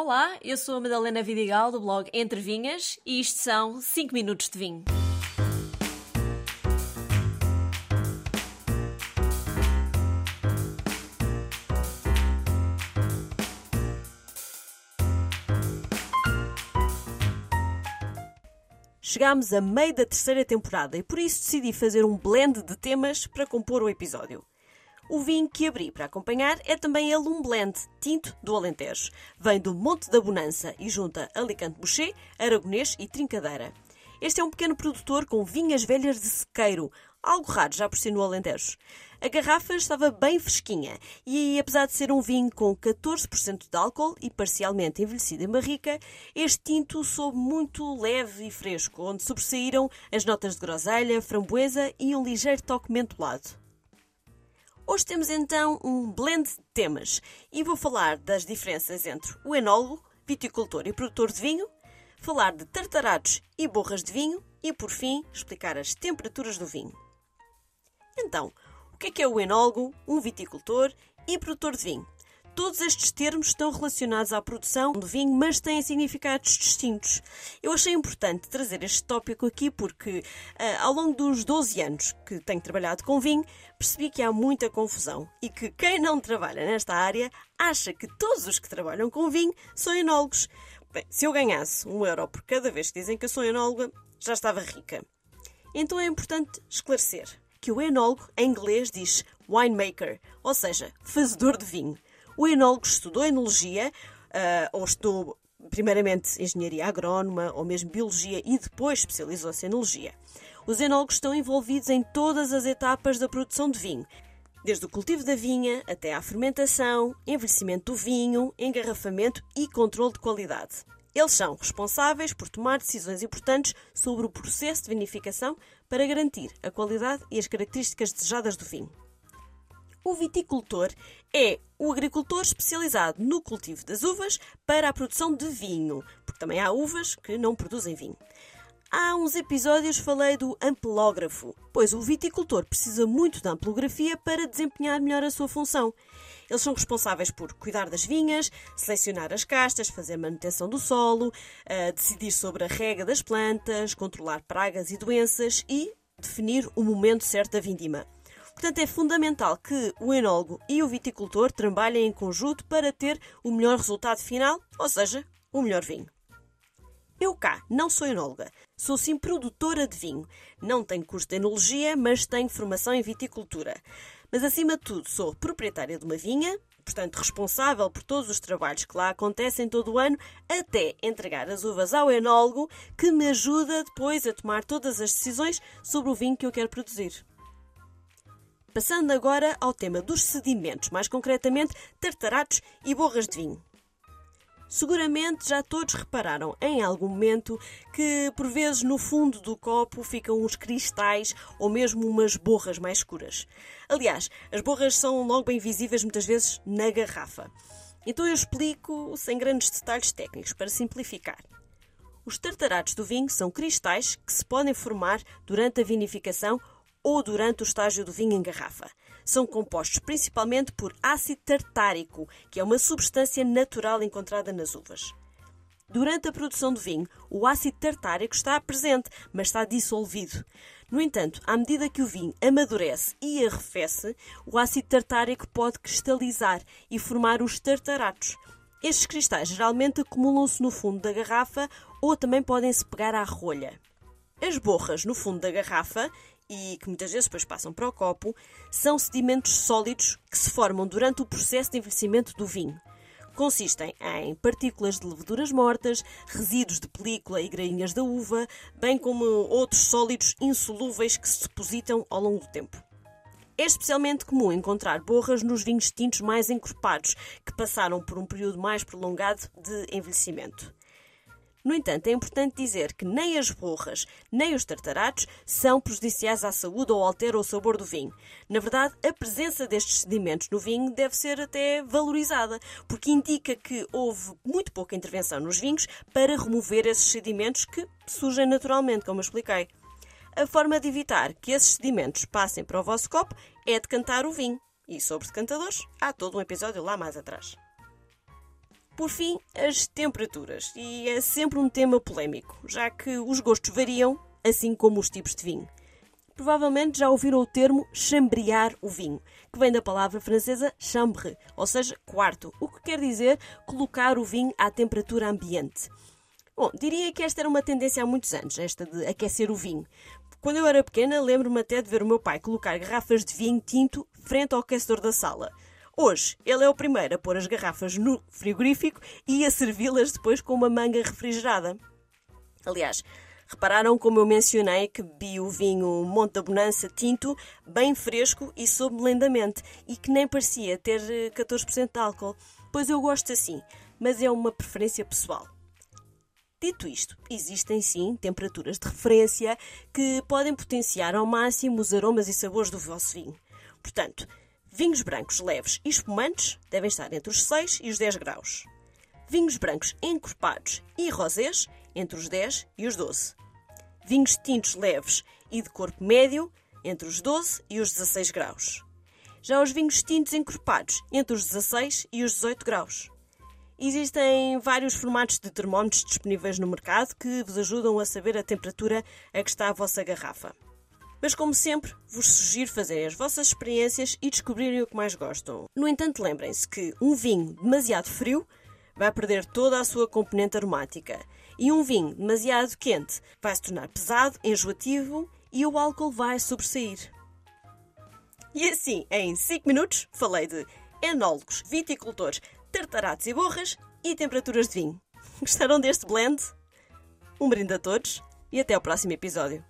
Olá, eu sou a Madalena Vidigal do blog Entre Vinhas e isto são 5 minutos de vinho. Chegámos a meio da terceira temporada e por isso decidi fazer um blend de temas para compor o episódio. O vinho que abri para acompanhar é também ele um blend tinto do Alentejo. Vem do Monte da Bonança e junta Alicante Boucher, Aragonês e Trincadeira. Este é um pequeno produtor com vinhas velhas de sequeiro, algo raro já por si no Alentejo. A garrafa estava bem fresquinha e, apesar de ser um vinho com 14% de álcool e parcialmente envelhecido em barrica, este tinto soube muito leve e fresco, onde sobressaíram as notas de groselha, framboesa e um ligeiro toque mentolado. Hoje temos então um blend de temas e vou falar das diferenças entre o enólogo, viticultor e produtor de vinho, falar de tartarados e borras de vinho e, por fim, explicar as temperaturas do vinho. Então, o que é que é o enólogo, um viticultor e produtor de vinho? Todos estes termos estão relacionados à produção do vinho, mas têm significados distintos. Eu achei importante trazer este tópico aqui porque, uh, ao longo dos 12 anos que tenho trabalhado com vinho, percebi que há muita confusão e que quem não trabalha nesta área acha que todos os que trabalham com vinho são enólogos. Bem, se eu ganhasse um euro por cada vez que dizem que eu sou enóloga, já estava rica. Então é importante esclarecer que o enólogo em inglês diz winemaker, ou seja, fazedor de vinho. O enólogo estudou enologia, uh, ou estudou primeiramente engenharia agrónoma ou mesmo biologia e depois especializou-se em enologia. Os enólogos estão envolvidos em todas as etapas da produção de vinho, desde o cultivo da vinha até à fermentação, envelhecimento do vinho, engarrafamento e controle de qualidade. Eles são responsáveis por tomar decisões importantes sobre o processo de vinificação para garantir a qualidade e as características desejadas do vinho. O viticultor é o agricultor especializado no cultivo das uvas para a produção de vinho, porque também há uvas que não produzem vinho. Há uns episódios falei do ampelógrafo, pois o viticultor precisa muito de ampelografia para desempenhar melhor a sua função. Eles são responsáveis por cuidar das vinhas, selecionar as castas, fazer manutenção do solo, eh, decidir sobre a rega das plantas, controlar pragas e doenças e definir o momento certo da vindima. Portanto, é fundamental que o enólogo e o viticultor trabalhem em conjunto para ter o melhor resultado final, ou seja, o melhor vinho. Eu cá não sou enóloga, sou sim produtora de vinho. Não tenho curso de enologia, mas tenho formação em viticultura. Mas acima de tudo sou proprietária de uma vinha, portanto responsável por todos os trabalhos que lá acontecem todo o ano, até entregar as uvas ao enólogo, que me ajuda depois a tomar todas as decisões sobre o vinho que eu quero produzir. Passando agora ao tema dos sedimentos, mais concretamente tartaratos e borras de vinho. Seguramente já todos repararam em algum momento que, por vezes, no fundo do copo ficam uns cristais ou mesmo umas borras mais escuras. Aliás, as borras são logo bem visíveis muitas vezes na garrafa. Então eu explico sem grandes detalhes técnicos para simplificar. Os tartaratos do vinho são cristais que se podem formar durante a vinificação ou durante o estágio do vinho em garrafa. São compostos principalmente por ácido tartárico, que é uma substância natural encontrada nas uvas. Durante a produção do vinho, o ácido tartárico está presente, mas está dissolvido. No entanto, à medida que o vinho amadurece e arrefece, o ácido tartárico pode cristalizar e formar os tartaratos. Estes cristais geralmente acumulam-se no fundo da garrafa ou também podem se pegar à rolha. As borras no fundo da garrafa e que muitas vezes depois passam para o copo, são sedimentos sólidos que se formam durante o processo de envelhecimento do vinho. Consistem em partículas de leveduras mortas, resíduos de película e grainhas da uva, bem como outros sólidos insolúveis que se depositam ao longo do tempo. É especialmente comum encontrar borras nos vinhos tintos mais encorpados, que passaram por um período mais prolongado de envelhecimento. No entanto, é importante dizer que nem as borras nem os tartaratos são prejudiciais à saúde ou alteram o sabor do vinho. Na verdade, a presença destes sedimentos no vinho deve ser até valorizada, porque indica que houve muito pouca intervenção nos vinhos para remover esses sedimentos que surgem naturalmente, como eu expliquei. A forma de evitar que esses sedimentos passem para o vosso copo é decantar o vinho. E sobre decantadores, há todo um episódio lá mais atrás. Por fim, as temperaturas. E é sempre um tema polémico, já que os gostos variam, assim como os tipos de vinho. Provavelmente já ouviram o termo chambrear o vinho, que vem da palavra francesa chambre, ou seja, quarto, o que quer dizer colocar o vinho à temperatura ambiente. Bom, diria que esta era uma tendência há muitos anos, esta de aquecer o vinho. Quando eu era pequena, lembro-me até de ver o meu pai colocar garrafas de vinho tinto frente ao aquecedor da sala. Hoje, ele é o primeiro a pôr as garrafas no frigorífico e a servi-las depois com uma manga refrigerada. Aliás, repararam como eu mencionei que bebi o vinho Monte da Bonança tinto, bem fresco e sob lendamente, e que nem parecia ter 14% eh, de álcool. Pois eu gosto assim, mas é uma preferência pessoal. Dito isto, existem sim temperaturas de referência que podem potenciar ao máximo os aromas e sabores do vosso vinho. Portanto, vinhos brancos leves e espumantes devem estar entre os 6 e os 10 graus. Vinhos brancos encorpados e rosés entre os 10 e os 12. Vinhos tintos leves e de corpo médio entre os 12 e os 16 graus. Já os vinhos tintos encorpados entre os 16 e os 18 graus. Existem vários formatos de termómetros disponíveis no mercado que vos ajudam a saber a temperatura a que está a vossa garrafa. Mas, como sempre, vos sugiro fazerem as vossas experiências e descobrirem o que mais gostam. No entanto, lembrem-se que um vinho demasiado frio vai perder toda a sua componente aromática e um vinho demasiado quente vai se tornar pesado, enjoativo e o álcool vai sobressair. E assim, em 5 minutos, falei de enólogos, viticultores, tartaratos e borras e temperaturas de vinho. Gostaram deste blend? Um brinde a todos e até ao próximo episódio.